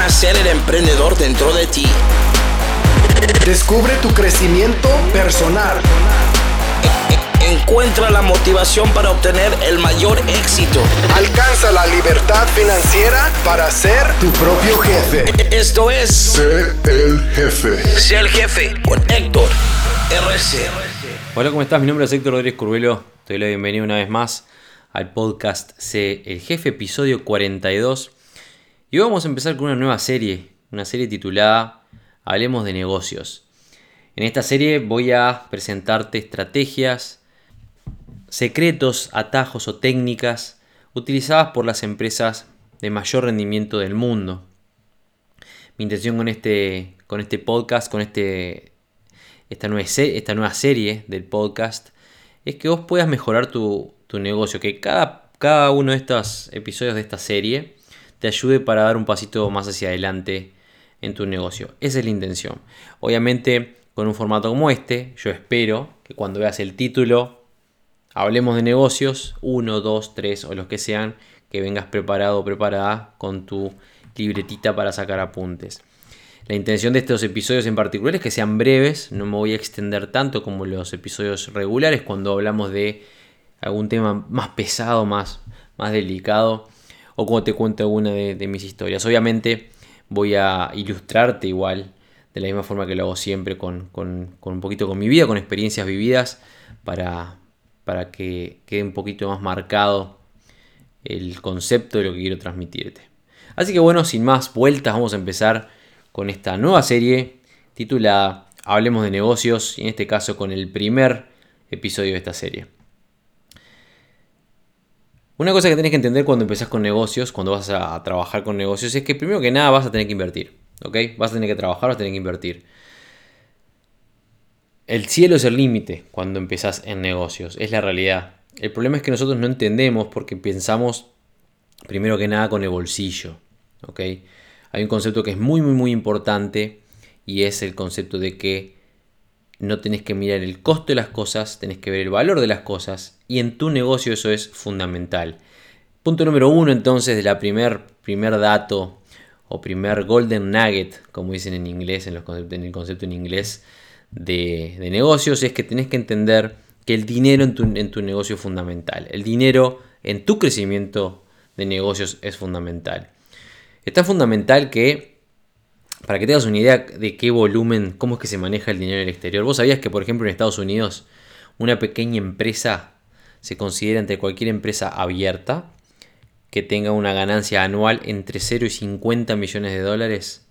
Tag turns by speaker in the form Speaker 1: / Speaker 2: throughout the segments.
Speaker 1: Nacer el emprendedor dentro de ti.
Speaker 2: Descubre tu crecimiento personal.
Speaker 1: Encuentra la motivación para obtener el mayor éxito.
Speaker 2: Alcanza la libertad financiera para ser tu propio jefe.
Speaker 1: Esto es
Speaker 3: Sé el jefe.
Speaker 1: Sé el jefe con Héctor RC.
Speaker 4: Hola, ¿cómo estás? Mi nombre es Héctor Rodríguez Curvelo. Te doy la bienvenida una vez más al podcast Sé el Jefe, episodio 42. Y vamos a empezar con una nueva serie, una serie titulada Hablemos de negocios. En esta serie voy a presentarte estrategias, secretos, atajos o técnicas utilizadas por las empresas de mayor rendimiento del mundo. Mi intención con este, con este podcast, con este, esta, nueva, esta nueva serie del podcast, es que vos puedas mejorar tu, tu negocio, que cada, cada uno de estos episodios de esta serie te ayude para dar un pasito más hacia adelante en tu negocio. Esa es la intención. Obviamente, con un formato como este, yo espero que cuando veas el título, hablemos de negocios, 1, 2, 3 o los que sean, que vengas preparado o preparada con tu libretita para sacar apuntes. La intención de estos episodios en particular es que sean breves, no me voy a extender tanto como los episodios regulares cuando hablamos de algún tema más pesado, más, más delicado o como te cuento alguna de, mis historias. Obviamente voy a ilustrarte igual, de la misma forma que lo hago siempre, con, un poquito con mi vida, con experiencias vividas, para, para que quede un poquito más marcado el concepto de lo que quiero transmitirte. Así que bueno, sin más vueltas, vamos a empezar con esta nueva serie titulada Hablemos de negocios y en este caso con el primer episodio de esta serie. Una cosa que tenés que entender cuando empezás con negocios, cuando vas a trabajar con negocios, es que primero que nada vas a tener que invertir. ¿Ok? Vas a tener que trabajar, vas a tener que invertir. El cielo es el límite cuando empezás en negocios, es la realidad. El problema es que nosotros no entendemos porque pensamos primero que nada con el bolsillo. ¿Ok? Hay un concepto que es muy, muy, muy importante y es el concepto de que no tenés que mirar el costo de las cosas, tenés que ver el valor de las cosas y en tu negocio eso es fundamental. Punto número uno entonces de la primer, primer dato o primer golden nugget, como dicen en inglés, en, los en el concepto en inglés de, negocios, es que tenés que entender que el dinero en tu, en tu negocio es fundamental. El dinero en tu crecimiento de negocios es fundamental. Es tan fundamental que para que tengas una idea de qué volumen, cómo es que se maneja el dinero en el exterior. Vos sabías que, por ejemplo, en Estados Unidos, una pequeña empresa se considera entre cualquier empresa abierta que tenga una ganancia anual entre 0 y 50 millones de dólares.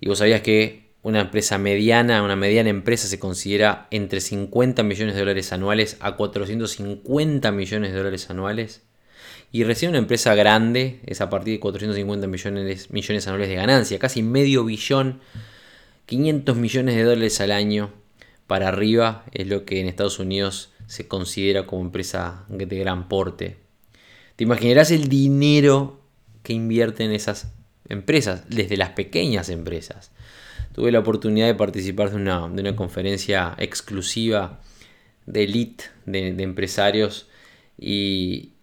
Speaker 4: Y vos sabías que una empresa mediana, una mediana empresa se considera entre 50 millones de dólares anuales a 450 millones de dólares anuales. Y recién una empresa grande es a partir de 450 millones, millones anuales de ganancia, casi medio billón, 500 millones de dólares al año para arriba es lo que en Estados Unidos se considera como empresa de gran porte. Te imaginarás el dinero que invierten esas empresas, desde las pequeñas empresas. Tuve la oportunidad de participar de una, de una conferencia exclusiva de elite de, de empresarios y,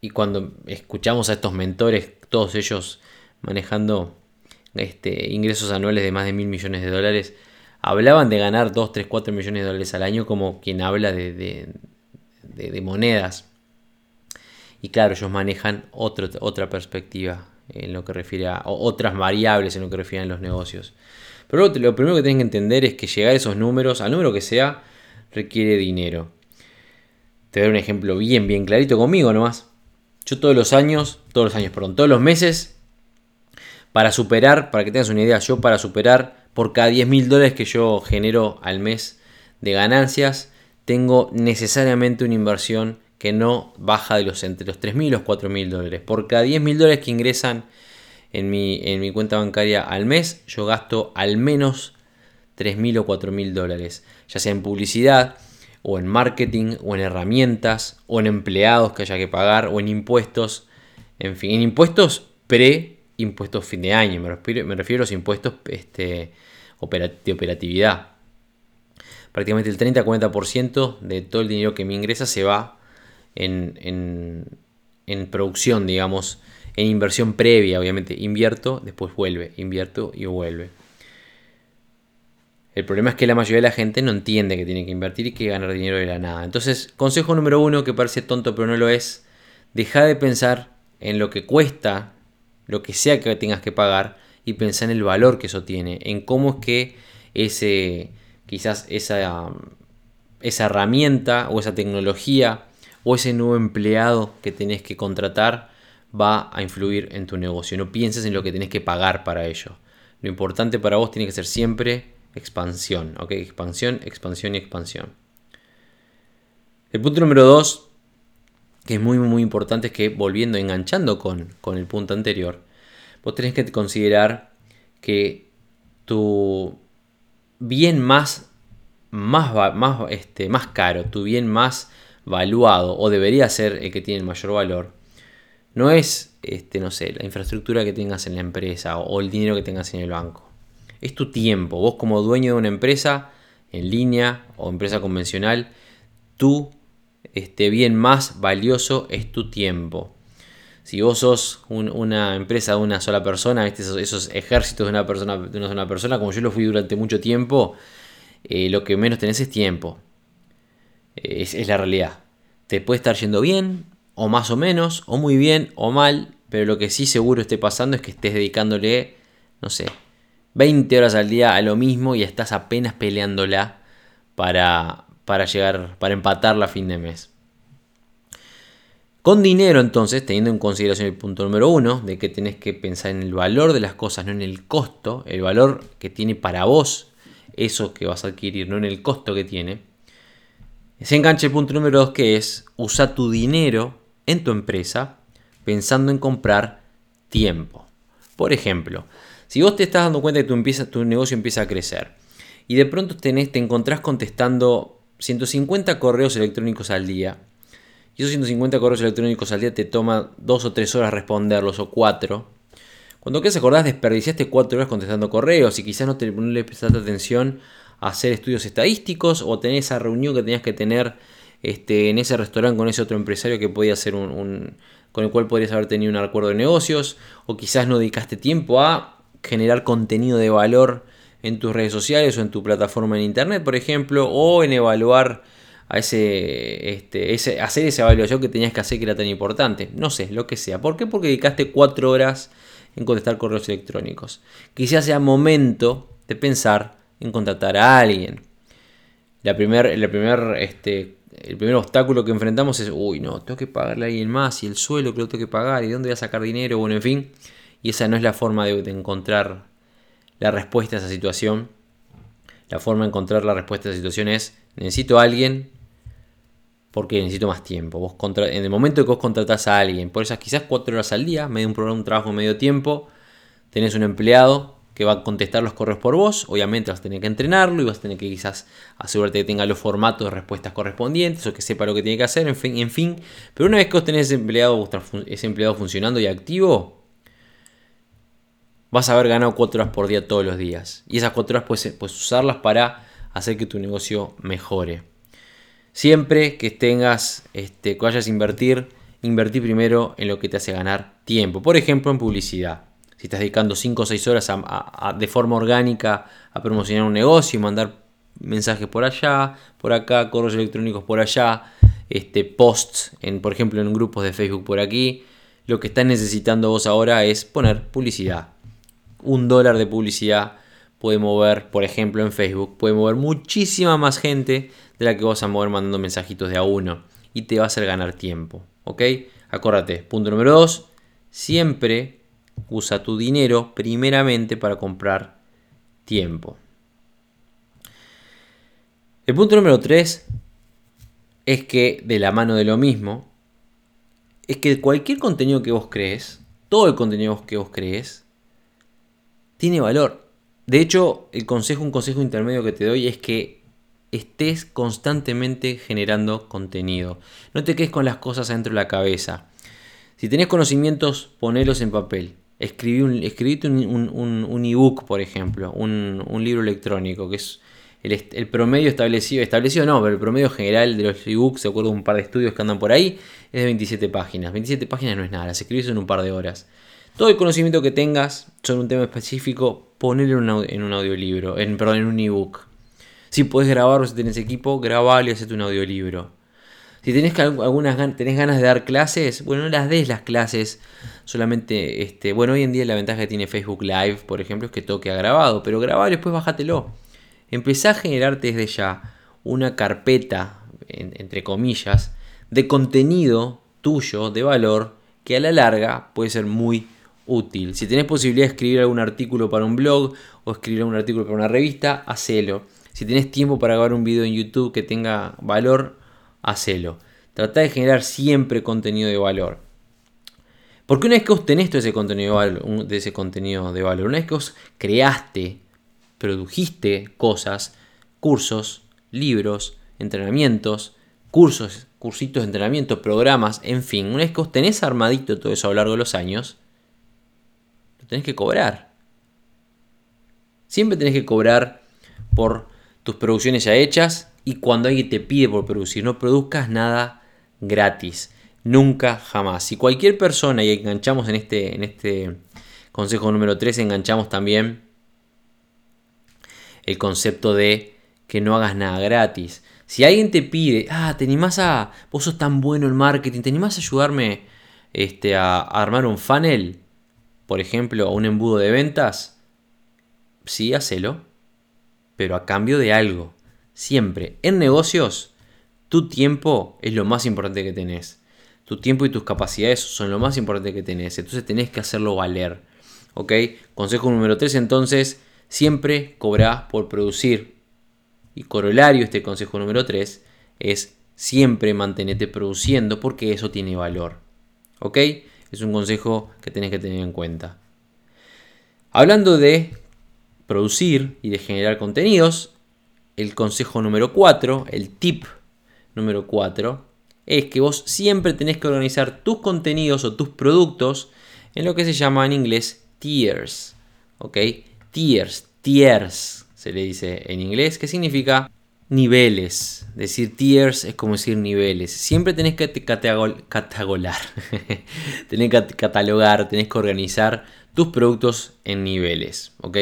Speaker 4: y cuando escuchamos a estos mentores, todos ellos manejando este, ingresos anuales de más de mil millones de dólares, hablaban de ganar 2, 3, 4 millones de dólares al año como quien habla de, de, monedas. Y claro, ellos manejan otra perspectiva en lo que refiere a otras variables en lo que refiere a los negocios. Pero lo, primero que tienen que entender es que llegar a esos números, al número que sea, requiere dinero. Te dar un ejemplo bien, bien clarito conmigo nomás. Yo todos los años, todos los años, perdón, todos los meses, para superar, para que tengas una idea, yo para superar por cada 10 mil dólares que yo genero al mes de ganancias, tengo necesariamente una inversión que no baja de los entre los 3 mil y los 4 mil dólares. Por cada 10 mil dólares que ingresan en mi, en mi cuenta bancaria al mes, yo gasto al menos 3 mil o 4 mil dólares, ya sea en publicidad, o en marketing, o en herramientas, o en empleados que haya que pagar, o en impuestos. En fin, en impuestos pre-impuestos fin de año. Me refiero, me refiero a los impuestos este, de operatividad. Prácticamente el 30-40% de todo el dinero que me ingresa se va en, en producción, digamos, en inversión previa, obviamente. Invierto, después vuelve, invierto y vuelve. El problema es que la mayoría de la gente no entiende que tiene que invertir y que ganar dinero de la nada. Entonces, consejo número uno, que parece tonto pero no lo es, deja de pensar en lo que cuesta, lo que sea que tengas que pagar, y pensar en el valor que eso tiene, en cómo es que ese, quizás esa, esa herramienta o esa tecnología o ese nuevo empleado que tenés que contratar va a influir en tu negocio. No pienses en lo que tenés que pagar para ello. Lo importante para vos tiene que ser siempre expansión. ¿ok? Expansión, expansión y expansión. El punto número dos, que es muy, muy importante, es que volviendo, enganchando con, con el punto anterior, vos tenés que considerar que tu bien más, más, más, este, más caro, tu bien más valuado, o debería ser el que tiene el mayor valor, no es, este, no sé, la infraestructura que tengas en la empresa o el dinero que tengas en el banco. Es tu tiempo. Vos como dueño de una empresa en línea o empresa convencional, tu este, bien más valioso es tu tiempo. Si vos sos una empresa de una sola persona, esos, ejércitos de una, persona, de una sola persona, como yo lo fui durante mucho tiempo, eh, lo que menos tenés es tiempo. Es, es la realidad. Te puede estar yendo bien, o más o menos, o muy bien, o mal, pero lo que sí seguro esté pasando es que estés dedicándole, no sé, 20 horas al día a lo mismo y estás apenas peleándola para, para llegar, para empatarla a fin de mes. Con dinero entonces, teniendo en consideración el punto número uno, de que tenés que pensar en el valor de las cosas, no en el costo, el valor que tiene para vos eso que vas a adquirir, no en el costo que tiene. Se engancha el punto número dos que es usa tu dinero en tu empresa pensando en comprar tiempo. Por ejemplo, si vos te estás dando cuenta que tu, empieza, tu negocio empieza a crecer y de pronto tenés, te encontrás contestando 150 correos electrónicos al día. Y esos 150 correos electrónicos al día te toma dos o tres horas responderlos o cuatro. Cuando que se acordás, desperdiciaste cuatro horas contestando correos y quizás no, te, le prestaste atención a hacer estudios estadísticos o tener esa reunión que tenías que tener este, en ese restaurante con ese otro empresario que podía ser un, con el cual podrías haber tenido un acuerdo de negocios o quizás no dedicaste tiempo a generar contenido de valor en tus redes sociales o en tu plataforma en internet, por ejemplo, o en evaluar a ese, este, ese, hacer esa evaluación que tenías que hacer que era tan importante. No sé, lo que sea. ¿Por qué? Porque dedicaste cuatro horas en contestar correos electrónicos. Quizás sea momento de pensar en contratar a alguien. La primer, la primer, este, el primer obstáculo que enfrentamos es, uy, no, tengo que pagarle a alguien más y el suelo que lo tengo que pagar y de dónde voy a sacar dinero, bueno, en fin. Y esa no es la forma de encontrar la respuesta a esa situación. La forma de encontrar la respuesta a esa situación es, necesito a alguien porque necesito más tiempo. Vos en el momento que vos contratás a alguien, por esas quizás cuatro horas al día, medio un programa, un trabajo medio tiempo, tenés un empleado que va a contestar los correos por vos, obviamente vas a tener que entrenarlo y vas a tener que quizás asegurarte que tenga los formatos de respuestas correspondientes o que sepa lo que tiene que hacer, en fin, en fin. Pero una vez que vos tenés empleado, ese empleado funcionando y activo, vas a haber ganado cuatro horas por día todos los días. Y esas cuatro horas puedes, puedes usarlas para hacer que tu negocio mejore. Siempre que tengas, este, que vayas a invertir, invertir primero en lo que te hace ganar tiempo. Por ejemplo, en publicidad. Si estás dedicando 5 o 6 horas de forma orgánica a promocionar un negocio y mandar mensajes por allá, por acá, correos electrónicos por allá, este, posts, en, por ejemplo, en grupos de Facebook por aquí, lo que estás necesitando vos ahora es poner publicidad. Un dólar de publicidad puede mover, por ejemplo, en Facebook, puede mover muchísima más gente de la que vas a mover mandando mensajitos de a uno y te va a hacer ganar tiempo. ¿Ok? Acuérdate, punto número 2, siempre usa tu dinero primeramente para comprar tiempo. El punto número 3 es que de la mano de lo mismo, es que cualquier contenido que vos crees, todo el contenido que vos crees, tiene valor. De hecho, el consejo, un consejo intermedio que te doy es que estés constantemente generando contenido. No te quedes con las cosas dentro de la cabeza. Si tenés conocimientos, ponelos en papel. Escribí un, escribite un, ebook, por ejemplo, un, libro electrónico, que es, el, promedio establecido, establecido no, pero el promedio general de los ebooks, de acuerdo a un par de estudios que andan por ahí, es de 27 páginas. 27 páginas no es nada, las escribís en un par de horas. Todo el conocimiento que tengas sobre un tema específico, ponelo en un, audiolibro, en, perdón, en un ebook. Si puedes grabarlo, si tenés equipo, grabalo y hacete un audiolibro. Si tenés, algunas, tenés ganas de dar clases, bueno, no las des las clases solamente, este, bueno, hoy en día la ventaja que tiene Facebook Live, por ejemplo, es que todo queda grabado, pero grabalo y después bájatelo. Empezá a generarte desde ya una carpeta, entre comillas, de contenido tuyo, de valor, que a la larga puede ser muy útil. Si tenés posibilidad de escribir algún artículo para un blog o escribir un artículo para una revista, hacelo. Si tenés tiempo para grabar un video en YouTube que tenga valor, hacelo. Trata de generar siempre contenido de valor. Porque una vez que vos tenés todo ese contenido de valor, una vez que vos creaste, produjiste cosas, cursos, libros, entrenamientos, cursos, cursitos de entrenamiento, programas, en fin, una vez que vos tenés armadito todo eso a lo largo de los años, tenés que cobrar. Siempre tenés que cobrar por tus producciones ya hechas y cuando alguien te pide por producir, no produzcas nada gratis. Nunca, jamás. Si cualquier persona, y enganchamos en este, en este consejo número 3, enganchamos también el concepto de que no hagas nada gratis. Si alguien te pide, ah, te animás a, vos sos tan bueno en marketing, te animás a ayudarme este, a, armar un funnel, por ejemplo, o un embudo de ventas, sí, hacelo, pero a cambio de algo. Siempre. En negocios, tu tiempo es lo más importante que tenés. Tu tiempo y tus capacidades son lo más importante que tenés. Entonces tenés que hacerlo valer. ¿Ok? Consejo número 3 entonces, siempre cobra por producir. Y corolario este consejo número 3 es siempre mantenerte produciendo porque eso tiene valor. ¿Ok? Es un consejo que tenés que tener en cuenta. Hablando de producir y de generar contenidos, el consejo número 4, el tip número 4, es que vos siempre tenés que organizar tus contenidos o tus productos en lo que se llama en inglés tiers. ¿Ok? Tiers, tiers se le dice en inglés, que significa niveles. Decir tiers es como decir niveles. Siempre tenés que catalogar, tenés que catalogar, tenés que organizar tus productos en niveles. ¿Ok?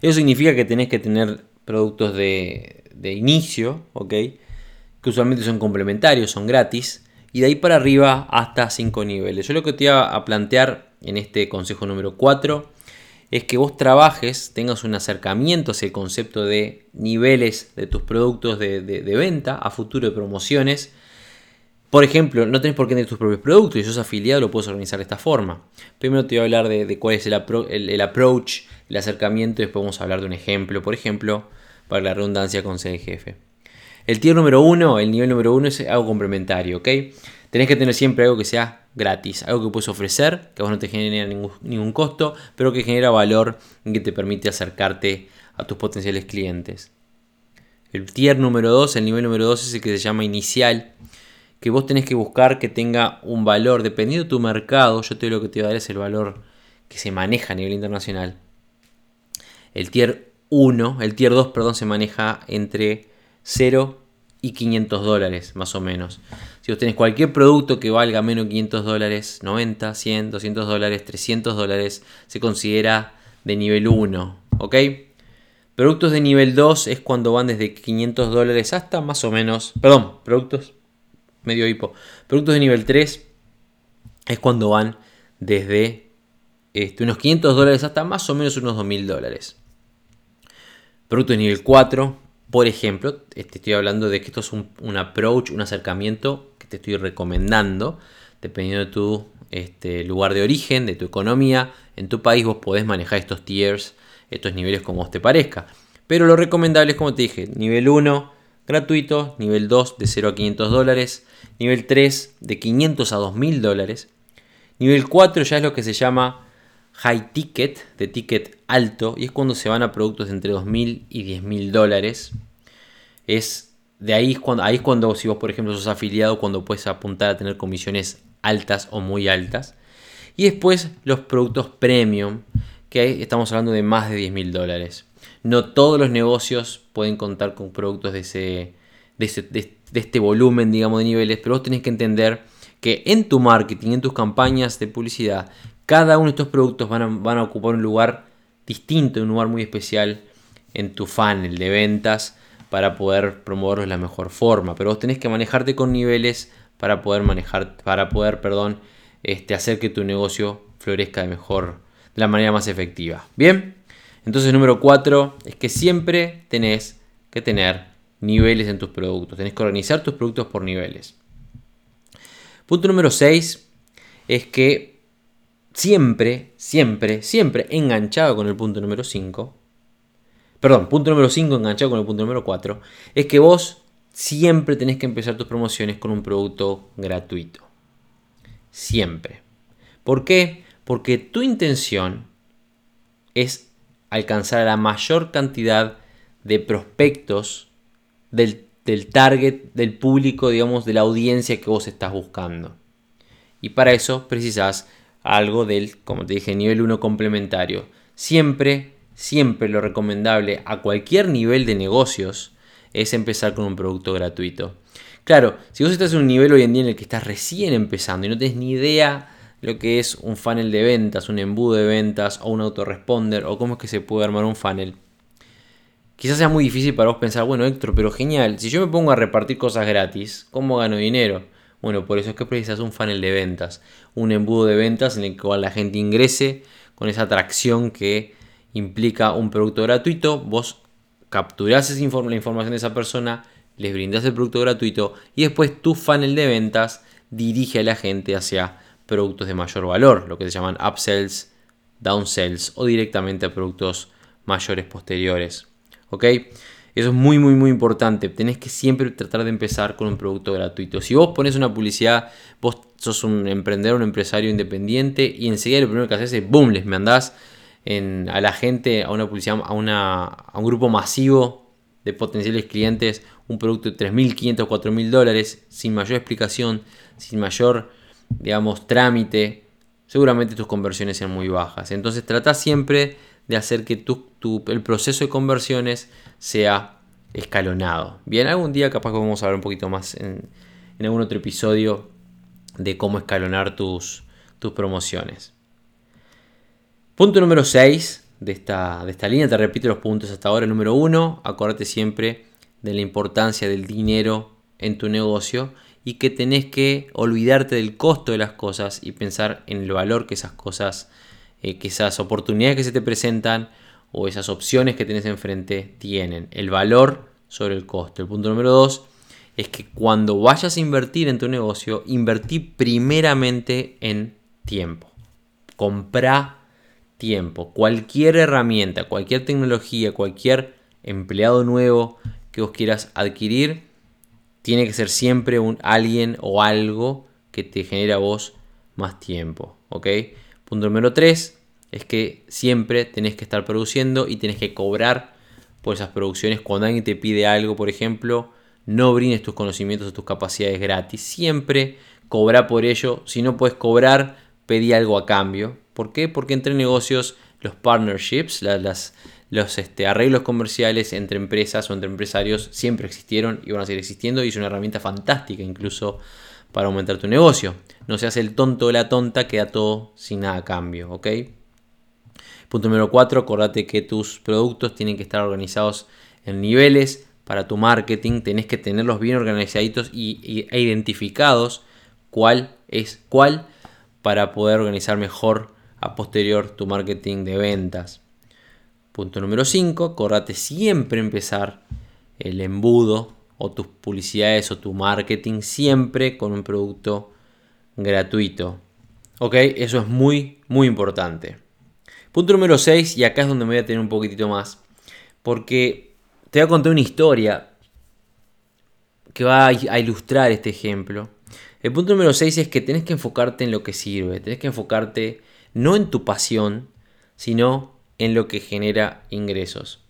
Speaker 4: Eso significa que tenés que tener productos de, inicio, ¿ok? Que usualmente son complementarios, son gratis. Y de ahí para arriba hasta 5 niveles. Yo lo que te iba a plantear en este consejo número 4 es que vos trabajes, tengas un acercamiento hacia el concepto de niveles de tus productos de, venta a futuro de promociones. Por ejemplo, no tenés por qué tener tus propios productos y sos afiliado, lo puedes organizar de esta forma. Primero te voy a hablar de, cuál es el, el, approach, el acercamiento, y después vamos a hablar de un ejemplo. Por ejemplo, para la redundancia con C jefe. El tier número uno, el nivel número uno es algo complementario, ¿ok? Tenés que tener siempre algo que sea gratis, algo que puedes ofrecer, que vos no te ningún, ningún costo, pero que genera valor y que te permite acercarte a tus potenciales clientes. El tier número 2, el nivel número 2 es el que se llama inicial, que vos tenés que buscar que tenga un valor, dependiendo de tu mercado, yo te lo que te voy a dar es el valor que se maneja a nivel internacional. El tier 1, el tier 2, perdón, se maneja entre 0 y 500 dólares, más o menos. Si vos tenés cualquier producto que valga menos de 500 dólares, 90, 100, 200 dólares, 300 dólares, se considera de nivel 1, ¿ok? Productos de nivel 2 es cuando van desde 500 dólares hasta más o menos, perdón, productos, medio hipo. Productos de nivel 3 es cuando van desde este, unos 500 dólares hasta más o menos unos 2000 dólares. Producto de nivel 4, por ejemplo, te estoy hablando de que esto es un, approach, un acercamiento que te estoy recomendando, dependiendo de tu este, lugar de origen, de tu economía, en tu país vos podés manejar estos tiers, estos niveles como os te parezca. Pero lo recomendable es, como te dije, nivel 1 gratuito, nivel 2 de 0 a 500 dólares, nivel 3 de 500 a 2000 dólares, nivel 4 ya es lo que se llama high ticket, de ticket alto, y es cuando se van a productos de entre 2.000 y 10.000 dólares. Es de ahí cuando, ahí cuando, si vos por ejemplo sos afiliado, cuando puedes apuntar a tener comisiones altas o muy altas. Y después los productos premium, que estamos hablando de más de 10.000 dólares. No todos los negocios pueden contar con productos de, ese, de, este volumen, digamos, de niveles, pero vos tenés que entender que en tu marketing, en tus campañas de publicidad, cada uno de estos productos van a, van a ocupar un lugar distinto, un lugar muy especial en tu funnel de ventas para poder promoverlos de la mejor forma. Pero vos tenés que manejarte con niveles para poder manejar, para poder, perdón, este, hacer que tu negocio florezca de mejor, de la manera más efectiva. Bien, entonces número 4 es que siempre tenés que tener niveles en tus productos. Tenés que organizar tus productos por niveles. Punto número 6 es que siempre, siempre, siempre enganchado con el punto número 5, perdón, punto número 5 enganchado con el punto número 4, es que vos siempre tenés que empezar tus promociones con un producto gratuito. Siempre. ¿Por qué? Porque tu intención es alcanzar a la mayor cantidad de prospectos del, target, del público, digamos, de la audiencia que vos estás buscando. Y para eso precisas algo del, como te dije, nivel 1 complementario. Siempre, siempre lo recomendable a cualquier nivel de negocios es empezar con un producto gratuito. Claro, si vos estás en un nivel hoy en día en el que estás recién empezando y no tienes ni idea lo que es un funnel de ventas, un embudo de ventas o un autoresponder o cómo es que se puede armar un funnel. Quizás sea muy difícil para vos pensar, bueno Héctor, pero genial, si yo me pongo a repartir cosas gratis, ¿cómo gano dinero? Bueno, por eso es que precisas un funnel de ventas, un embudo de ventas en el cual la gente ingrese con esa atracción que implica un producto gratuito, vos capturás esa la información de esa persona, les brindas el producto gratuito y después tu funnel de ventas dirige a la gente hacia productos de mayor valor, lo que se llaman upsells, downsells o directamente a productos mayores posteriores. ¿Ok? Eso es muy, muy, muy importante. Tenés que siempre tratar de empezar con un producto gratuito. Si vos pones una publicidad, vos sos un emprendedor, un empresario independiente y enseguida lo primero que haces es, boom, les mandás en, a la gente, a una publicidad, a, un grupo masivo de potenciales clientes, un producto de 3.500, 4.000 dólares, sin mayor explicación, sin mayor digamos, trámite, seguramente tus conversiones sean muy bajas. Entonces trata siempre de hacer que tu, el proceso de conversiones sea escalonado. Bien, algún día capaz que vamos a hablar un poquito más en, algún otro episodio de cómo escalonar tus, tus promociones. Punto número 6 de esta, de esta línea, te repito los puntos hasta ahora. Número 1, acuérdate siempre de la importancia del dinero en tu negocio y que tenés que olvidarte del costo de las cosas y pensar en el valor que esas cosas, eh, que esas oportunidades que se te presentan o esas opciones que tenés enfrente tienen. El valor sobre el costo. El punto número dos es que cuando vayas a invertir en tu negocio, invertí primeramente en tiempo. Comprá tiempo. Cualquier herramienta, cualquier tecnología, cualquier empleado nuevo que vos quieras adquirir, tiene que ser siempre un alguien o algo que te genere a vos más tiempo. ¿ok? Punto número 3 es que siempre tenés que estar produciendo y tenés que cobrar por esas producciones. Cuando alguien te pide algo, por ejemplo, no brindes tus conocimientos o tus capacidades gratis. Siempre cobra por ello. Si no puedes cobrar, pedí algo a cambio. ¿Por qué? Porque entre negocios los partnerships, los este, arreglos comerciales entre empresas o entre empresarios siempre existieron y van a seguir existiendo y es una herramienta fantástica incluso para aumentar tu negocio. No seas el tonto o la tonta, queda todo sin nada a cambio, ¿ok? Punto número 4, acordate que tus productos tienen que estar organizados en niveles para tu marketing, tenés que tenerlos bien organizaditos y, e identificados cuál es cuál para poder organizar mejor posterior tu marketing de ventas. Punto número 5, acordate siempre empezar el embudo o tus publicidades o tu marketing siempre con un producto gratuito. Ok, eso es muy, muy importante. Punto número 6, y acá es donde me voy a tener un poquitito más, porque te voy a contar una historia que va a ilustrar este ejemplo. El punto número 6 es que tenés que enfocarte en lo que sirve, tenés que enfocarte no en tu pasión, sino en lo que genera ingresos.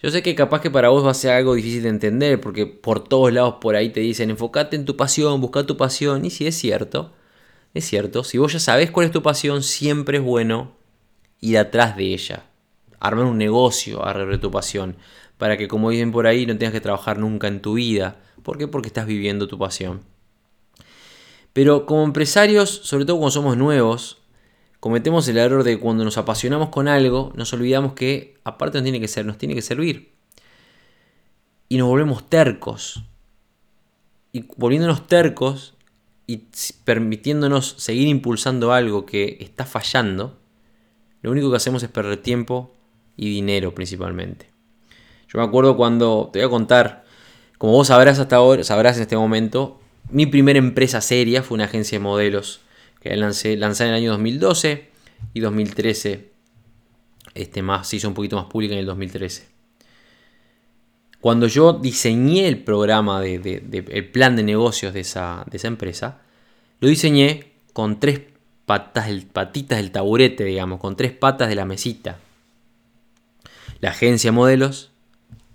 Speaker 4: Yo sé que capaz que para vos va a ser algo difícil de entender, porque por todos lados por ahí te dicen enfócate en tu pasión, busca tu pasión, y si es cierto, es cierto, si vos ya sabés cuál es tu pasión, siempre es bueno ir atrás de ella. armar un negocio alrededor de tu pasión, para que como dicen por ahí no tengas que trabajar nunca en tu vida. ¿Por qué? Porque estás viviendo tu pasión. Pero como empresarios, sobre todo cuando somos nuevos, cometemos el error de cuando nos apasionamos con algo, nos olvidamos que aparte nos tiene que ser, nos tiene que servir. Y nos volvemos tercos. Y volviéndonos tercos y permitiéndonos seguir impulsando algo que está fallando, lo único que hacemos es perder tiempo y dinero principalmente. Yo me acuerdo cuando, te voy a contar, como vos sabrás hasta ahora, sabrás en este momento, mi primera empresa seria fue una agencia de modelos que lancé, en el año 2012 y 2013. Este más, se hizo un poquito más pública en el 2013. Cuando yo diseñé el programa, de, el plan de negocios de esa, de esa empresa, lo diseñé con tres patas, patitas del taburete, digamos, con tres patas de la mesita. La agencia de modelos,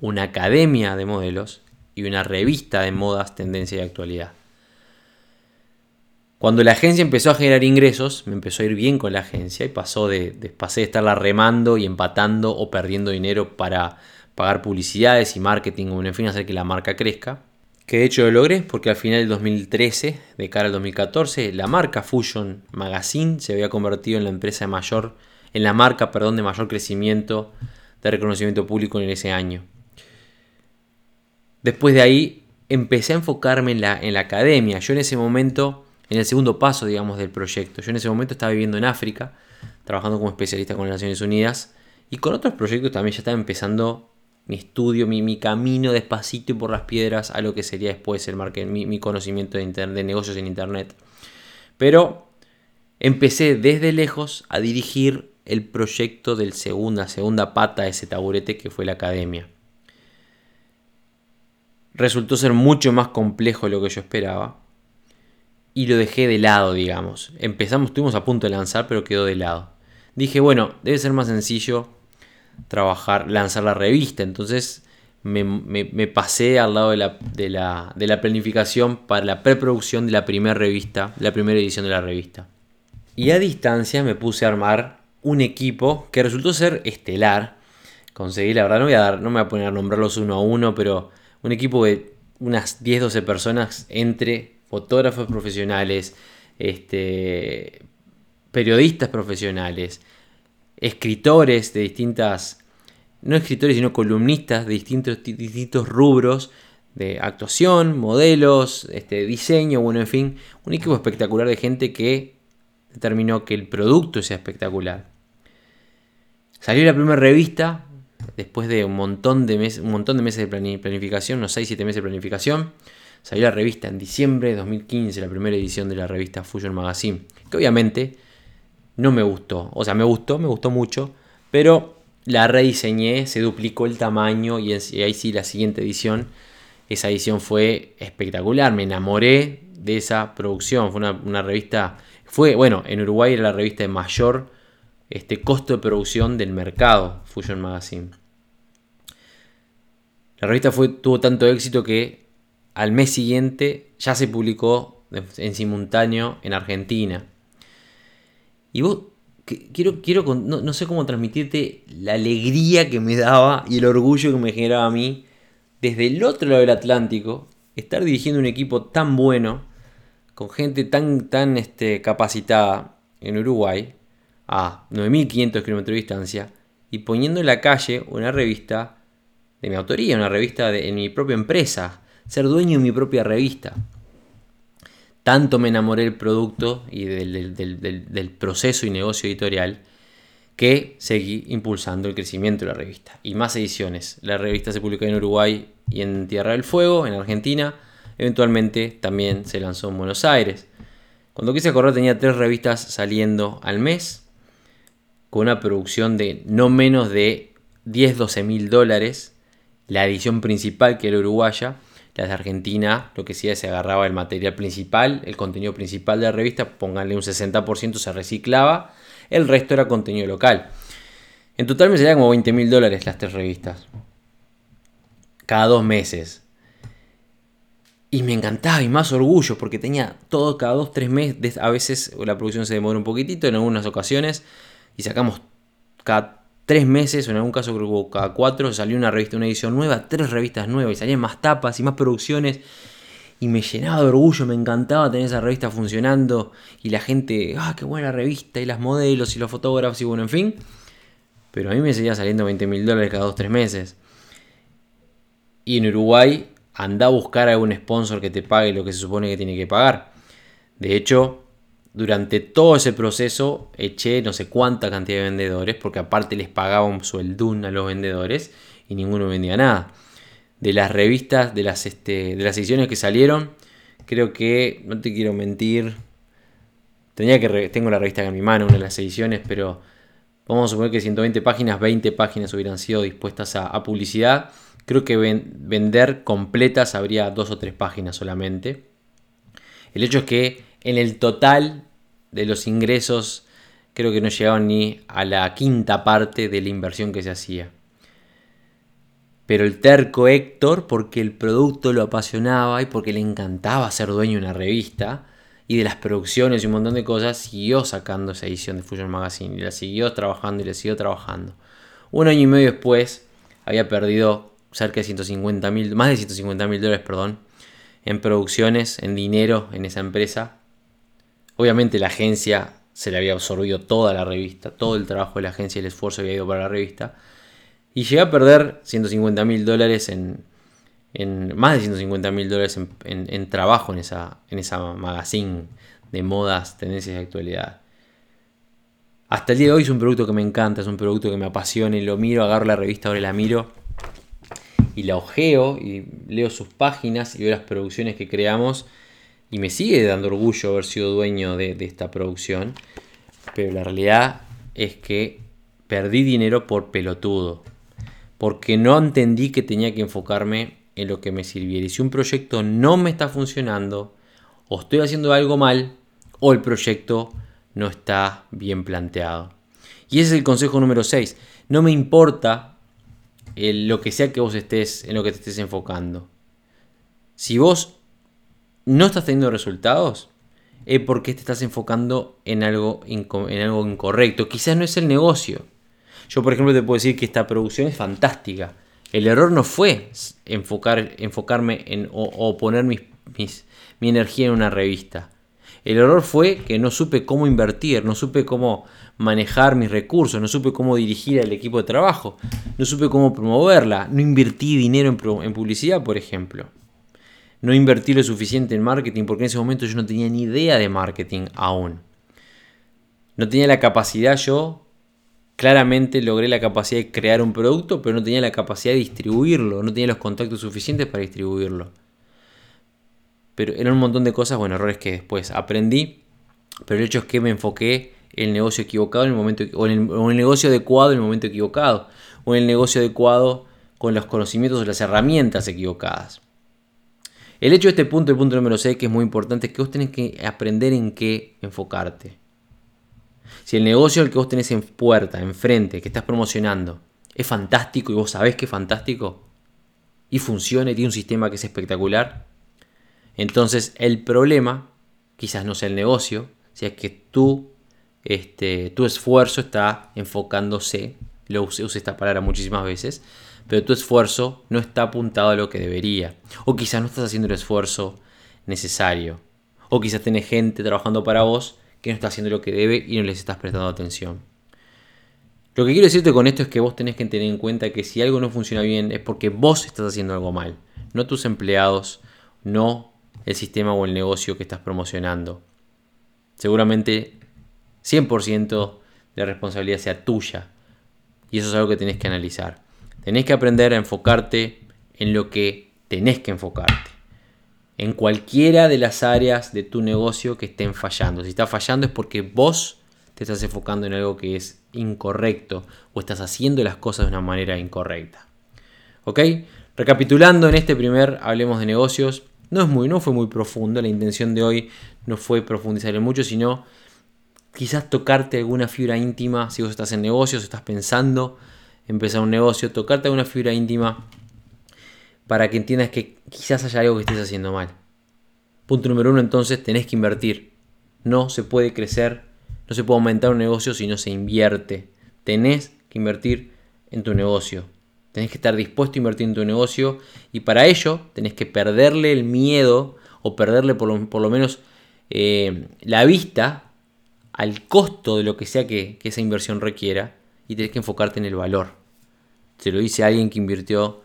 Speaker 4: una academia de modelos y una revista de modas, tendencia y actualidad. Cuando la agencia empezó a generar ingresos, me empezó a ir bien con la agencia y pasó de, de, pasé de estarla remando y empatando o perdiendo dinero para pagar publicidades y marketing en fin hacer que la marca crezca. Que de hecho lo logré porque al final del 2013, de cara al 2014, la marca Fusion Magazine se había convertido en la empresa de mayor, en la marca, perdón, de mayor crecimiento de reconocimiento público en ese año. Después de ahí empecé a enfocarme en la, en la academia. Yo en ese momento en el segundo paso, digamos, del proyecto. Yo en ese momento estaba viviendo en África, trabajando como especialista con las Naciones Unidas y con otros proyectos también ya estaba empezando mi estudio, mi, camino despacito y por las piedras a lo que sería después el marketing, mi, conocimiento de, de negocios en Internet. Pero empecé desde lejos a dirigir el proyecto del segunda, segunda pata de ese taburete que fue la academia. Resultó ser mucho más complejo de lo que yo esperaba y lo dejé de lado, digamos. Empezamos, estuvimos a punto de lanzar, pero quedó de lado. Dije, bueno, debe ser más sencillo trabajar, lanzar la revista. Entonces me, pasé al lado de la, de, la, de la, planificación para la preproducción de la primera revista, la primera edición de la revista. Y a distancia me puse a armar un equipo que resultó ser estelar. Conseguí, la verdad, no, voy a dar, no me voy a poner a nombrarlos uno a uno, pero un equipo de unas 10-12 personas entre fotógrafos profesionales, este, periodistas profesionales, escritores de distintas, no escritores, sino columnistas de distintos, rubros de actuación, modelos, este, diseño, bueno, en fin, un equipo espectacular de gente que determinó que el producto sea espectacular. Salió la primera revista, después de un montón de, meses, un montón de meses de planificación, unos 6-7 meses de planificación. Salió la revista en diciembre de 2015, la primera edición de la revista Fusion Magazine, que obviamente no me gustó. O sea, me gustó, me gustó mucho, pero la rediseñé, se duplicó el tamaño y, ahí sí la siguiente edición, esa edición fue espectacular, me enamoré de esa producción, fue una, revista, fue, bueno, en Uruguay era la revista de mayor este, costo de producción del mercado, Fusion Magazine. La revista tuvo tanto éxito que al mes siguiente ya se publicó en simultáneo en Argentina. Y vos, quiero, quiero no, sé cómo transmitirte la alegría que me daba y el orgullo que me generaba a mí desde el otro lado del Atlántico, estar dirigiendo un equipo tan bueno, con gente tan, tan este, capacitada en Uruguay, a 9.500 kilómetros de distancia, y poniendo en la calle una revista de mi autoría, una revista de, en mi propia empresa, ser dueño de mi propia revista. Tanto me enamoré del producto y del, proceso y negocio editorial que seguí impulsando el crecimiento de la revista. Y más ediciones. La revista se publicó en Uruguay y en Tierra del Fuego, en Argentina. Eventualmente también se lanzó en Buenos Aires. Cuando quise correr tenía tres revistas saliendo al mes, con una producción de no menos de 10-12 mil dólares. La edición principal, que era uruguaya, las de Argentina, lo que hacía se agarraba el material principal, el contenido principal de la revista, pónganle un 60% se reciclaba, el resto era contenido local. En total me salían como 20 mil dólares las tres revistas. Cada dos meses. Y me encantaba y más orgullo porque tenía todo cada dos, tres meses. A veces la producción se demora un poquitito en algunas ocasiones. Y sacamos cada tres meses, o en algún caso creo que cada cuatro, salió una revista, una edición nueva, tres revistas nuevas, y salían más tapas y más producciones. Y me llenaba de orgullo, me encantaba tener esa revista funcionando. Y la gente, ah, qué buena revista, y las modelos, y los fotógrafos, y bueno, en fin. Pero a mí me seguía saliendo 20 mil dólares cada dos, tres meses. Y en Uruguay, anda a buscar algún sponsor que te pague lo que se supone que tiene que pagar. De hecho, durante todo ese proceso eché no sé cuánta cantidad de vendedores, porque aparte les pagaba un sueldún a los vendedores y ninguno vendía nada. De las revistas, de las, este, de las ediciones que salieron, creo que, no te quiero mentir, tenía que tengo la revista en mi mano, una de las ediciones, pero vamos a suponer que 120 páginas, 20 páginas hubieran sido dispuestas a, publicidad. Creo que vender completas habría dos o tres páginas solamente. El hecho es que en el total de los ingresos creo que no llegaban ni a la quinta parte de la inversión que se hacía. Pero el terco Héctor, porque el producto lo apasionaba y porque le encantaba ser dueño de una revista y de las producciones y un montón de cosas, siguió sacando esa edición de Fusion Magazine y la siguió trabajando y la siguió trabajando. Un año y medio después había perdido cerca de 150 mil, más de 150 mil dólares, perdón, en producciones, en dinero en esa empresa Obviamente la agencia se le había absorbido toda la revista, todo el trabajo de la agencia y el esfuerzo había ido para la revista. Y llegué a perder 150 mil dólares en, más de 150 mil dólares en, trabajo en esa, en esa magazine de modas, tendencias y actualidad. Hasta el día de hoy es un producto que me encanta, es un producto que me apasiona y lo miro, agarro la revista, ahora la miro y la ojeo y leo sus páginas y veo las producciones que creamos y me sigue dando orgullo haber sido dueño de, esta producción, pero la realidad es que perdí dinero por pelotudo, porque no entendí que tenía que enfocarme en lo que me sirviera. Y si un proyecto no me está funcionando, o estoy haciendo algo mal, o el proyecto no está bien planteado. Y ese es el consejo número 6. No me importa lo que sea que vos estés, en lo que te estés enfocando. Si vos no estás teniendo resultados, es porque te estás enfocando en algo, en algo incorrecto. Quizás no es el negocio. Yo, por ejemplo, te puedo decir que esta producción es fantástica. El error no fue enfocar, enfocarme en, o, poner mi energía en una revista. El error fue que no supe cómo invertir, no supe cómo manejar mis recursos, no supe cómo dirigir al equipo de trabajo, no supe cómo promoverla, no invertí dinero en publicidad, por ejemplo no invertí lo suficiente en marketing porque en ese momento yo no tenía ni idea de marketing aún. No tenía la capacidad yo, claramente logré la capacidad de crear un producto, pero no tenía la capacidad de distribuirlo, no tenía los contactos suficientes para distribuirlo. Pero eran un montón de cosas, bueno, errores que después aprendí, pero el hecho es que me enfoqué en el negocio equivocado en el momento, o el, o en el negocio adecuado en el momento equivocado, o en el negocio adecuado con los conocimientos o las herramientas equivocadas. El hecho de este punto, el punto número 6, que es muy importante, es que vos tenés que aprender en qué enfocarte. Si el negocio al que vos tenés en puerta, enfrente, que estás promocionando, es fantástico y vos sabés que es fantástico, y funciona y tiene un sistema que es espectacular, entonces el problema quizás no sea el negocio, si es que tú, este, tu esfuerzo está enfocándose, lo usé esta palabra muchísimas veces, pero tu esfuerzo no está apuntado a lo que debería. O quizás no estás haciendo el esfuerzo necesario. O quizás tenés gente trabajando para vos que no está haciendo lo que debe y no les estás prestando atención. Lo que quiero decirte con esto es que vos tenés que tener en cuenta que si algo no funciona bien es porque vos estás haciendo algo mal. No tus empleados, no el sistema o el negocio que estás promocionando. Seguramente 100% de responsabilidad sea tuya. Y eso es algo que tenés que analizar. Tenés que aprender a enfocarte en lo que tenés que enfocarte. En cualquiera de las áreas de tu negocio que estén fallando. Si está fallando es porque vos te estás enfocando en algo que es incorrecto o estás haciendo las cosas de una manera incorrecta. ¿Ok? Recapitulando en este primer Hablemos de negocios, no, es muy, no fue muy profundo, la intención de hoy no fue profundizar en mucho, sino quizás tocarte alguna fibra íntima si vos estás en negocios, estás pensando empezar un negocio, tocarte alguna fibra íntima para que entiendas que quizás haya algo que estés haciendo mal. Punto número uno, entonces tenés que invertir. No se puede crecer, no se puede aumentar un negocio si no se invierte. Tenés que invertir en tu negocio. Tenés que estar dispuesto a invertir en tu negocio y para ello tenés que perderle el miedo o perderle por lo, menos eh, la vista al costo de lo que sea que, que, esa inversión requiera y tenés que enfocarte en el valor. Se lo dice alguien que invirtió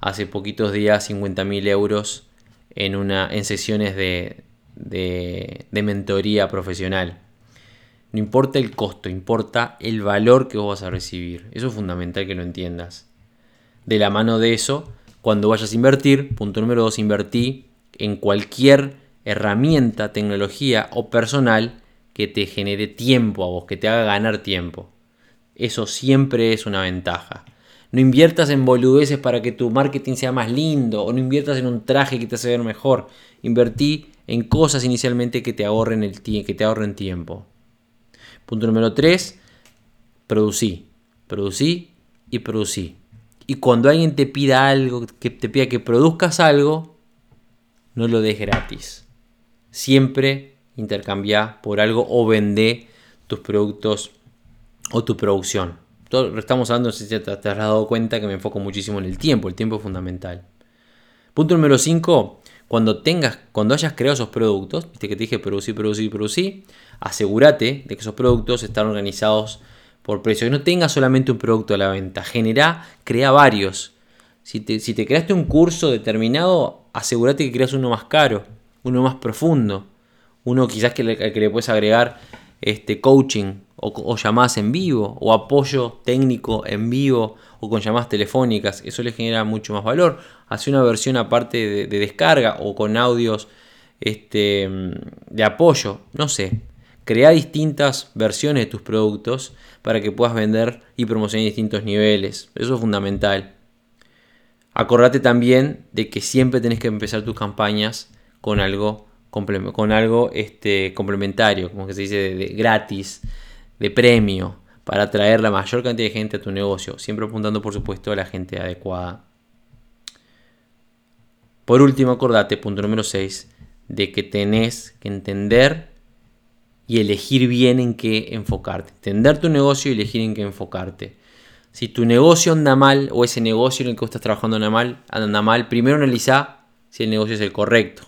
Speaker 4: hace poquitos días 50.000 euros en, una, en sesiones de, de, de mentoría profesional. No importa el costo, importa el valor que vos vas a recibir. Eso es fundamental que lo entiendas. De la mano de eso, cuando vayas a invertir, punto número dos, invertí en cualquier herramienta, tecnología o personal que te genere tiempo a vos, que te haga ganar tiempo. Eso siempre es una ventaja. No inviertas en boludeces para que tu marketing sea más lindo o no inviertas en un traje que te hace ver mejor. Invertí en cosas inicialmente que te ahorren, el que te ahorren tiempo. Punto número 3, producí. Producí y producí. Y cuando alguien te pida algo, que te pida que produzcas algo, no lo des gratis. Siempre intercambia por algo o vende tus productos o tu producción. Todo, estamos hablando, si te, te has dado cuenta que me enfoco muchísimo en el tiempo. El tiempo es fundamental. Punto número 5. Cuando tengas, cuando hayas creado esos productos, viste que te dije producir, producir, producir, asegúrate de que esos productos están organizados por precio. Que no tengas solamente un producto a la venta. Genera, crea varios. Si te, si te creaste un curso determinado, asegúrate que creas uno más caro, uno más profundo. Uno quizás que le, que le puedes agregar este, coaching o, llamadas en vivo o apoyo técnico en vivo o con llamadas telefónicas. Eso le genera mucho más valor. Hace una versión aparte de, descarga o con audios este, de apoyo. No sé. Crea distintas versiones de tus productos para que puedas vender y promocionar distintos niveles. Eso es fundamental. Acordate también de que siempre tenés que empezar tus campañas con algo con algo este, complementario, como que se dice, de, gratis, de premio, para atraer la mayor cantidad de gente a tu negocio, siempre apuntando por supuesto a la gente adecuada. Por último, acordate, punto número 6, de que tenés que entender y elegir bien en qué enfocarte. Entender tu negocio y elegir en qué enfocarte. Si tu negocio anda mal o ese negocio en el que estás trabajando anda mal, anda mal, primero analiza si el negocio es el correcto.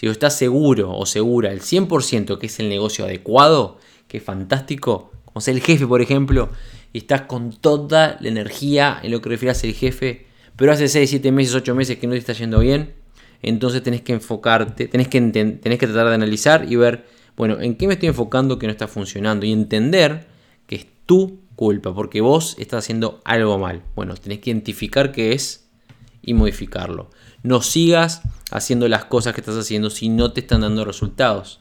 Speaker 4: Si estás seguro o segura el 100% que es el negocio adecuado, que es fantástico, como ser el jefe, por ejemplo, y estás con toda la energía en lo que ser el jefe, pero hace 6, 7 meses, 8 meses que no te está yendo bien, entonces tenés que enfocarte, tenés que, tenés que tratar de analizar y ver, bueno, en qué me estoy enfocando que no está funcionando y entender que es tu culpa, porque vos estás haciendo algo mal. Bueno, tenés que identificar qué es y modificarlo. No sigas haciendo las cosas que estás haciendo si no te están dando resultados.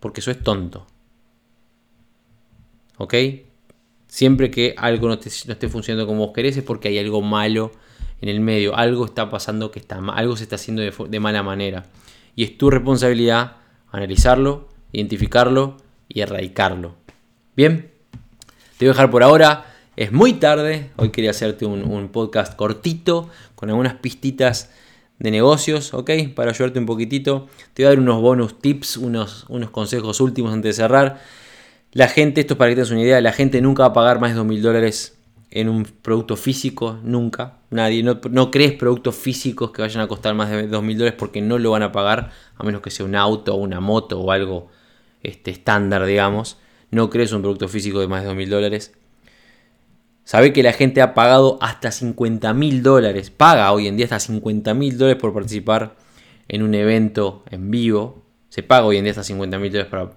Speaker 4: Porque eso es tonto. ¿Ok? Siempre que algo no, esté funcionando como vos querés es porque hay algo malo en el medio. Algo está pasando que está mal. Algo se está haciendo de, de mala manera. Y es tu responsabilidad analizarlo, identificarlo y erradicarlo. Bien, te voy a dejar por ahora. Es muy tarde, hoy quería hacerte un, podcast cortito con algunas pistitas de negocios, ¿ok? Para ayudarte un poquitito. Te voy a dar unos bonus tips, unos, unos consejos últimos antes de cerrar. La gente, esto es para que tengas una idea, la gente nunca va a pagar más de 2 mil dólares en un producto físico, nunca. Nadie, no, crees productos físicos que vayan a costar más de 2 mil dólares porque no lo van a pagar, a menos que sea un auto o una moto o algo este, estándar, digamos. No crees un producto físico de más de 2 mil dólares. Sabe que la gente ha pagado hasta 50 mil dólares, paga hoy en día hasta 50 mil dólares por participar en un evento en vivo. Se paga hoy en día hasta 50 mil dólares para,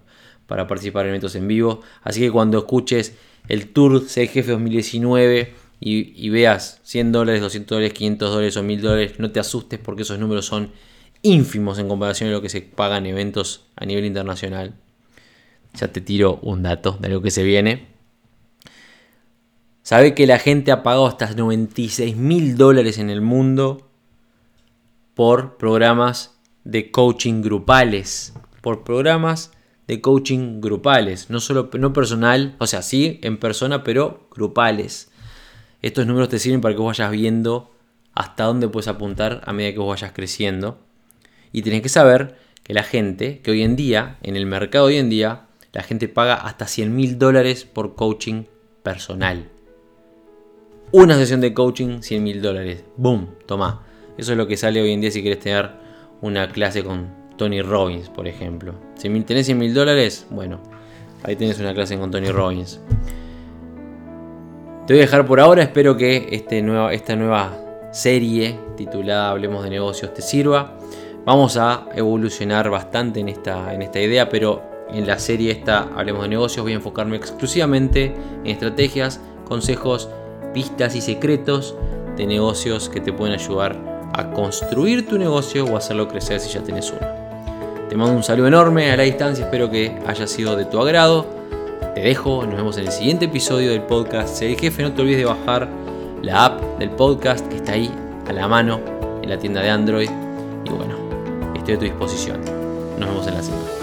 Speaker 4: para, participar en eventos en vivo. Así que cuando escuches el Tour CGF 2019 y, veas 100 dólares, 200 dólares, 500 dólares o 1000 dólares, no te asustes porque esos números son ínfimos en comparación a lo que se paga en eventos a nivel internacional. Ya te tiro un dato de lo que se viene. Sabe que la gente ha pagado hasta 96 mil dólares en el mundo por programas de coaching grupales. Por programas de coaching grupales. No solo no personal, o sea, sí en persona, pero grupales. Estos números te sirven para que vos vayas viendo hasta dónde puedes apuntar a medida que vos vayas creciendo. Y tenés que saber que la gente, que hoy en día, en el mercado hoy en día, la gente paga hasta 100 mil dólares por coaching personal una sesión de coaching, 100 mil dólares. ¡Boom! Toma. Eso es lo que sale hoy en día si quieres tener una clase con Tony Robbins, por ejemplo. Tenés 100 mil dólares, bueno, ahí tenés una clase con Tony Robbins. Te voy a dejar por ahora, espero que este esta nueva serie titulada Hablemos de negocios te sirva. Vamos a evolucionar bastante en esta, en esta idea, pero en la serie esta Hablemos de negocios voy a enfocarme exclusivamente en estrategias, consejos, pistas y secretos de negocios que te pueden ayudar a construir tu negocio o hacerlo crecer si ya tienes uno. Te mando un saludo enorme a la distancia, espero que haya sido de tu agrado. Te dejo, nos vemos en el siguiente episodio del podcast. Sé el jefe, no te olvides de bajar la app del podcast que está ahí a la mano en la tienda de Android. Y bueno, estoy a tu disposición. Nos vemos en la cima.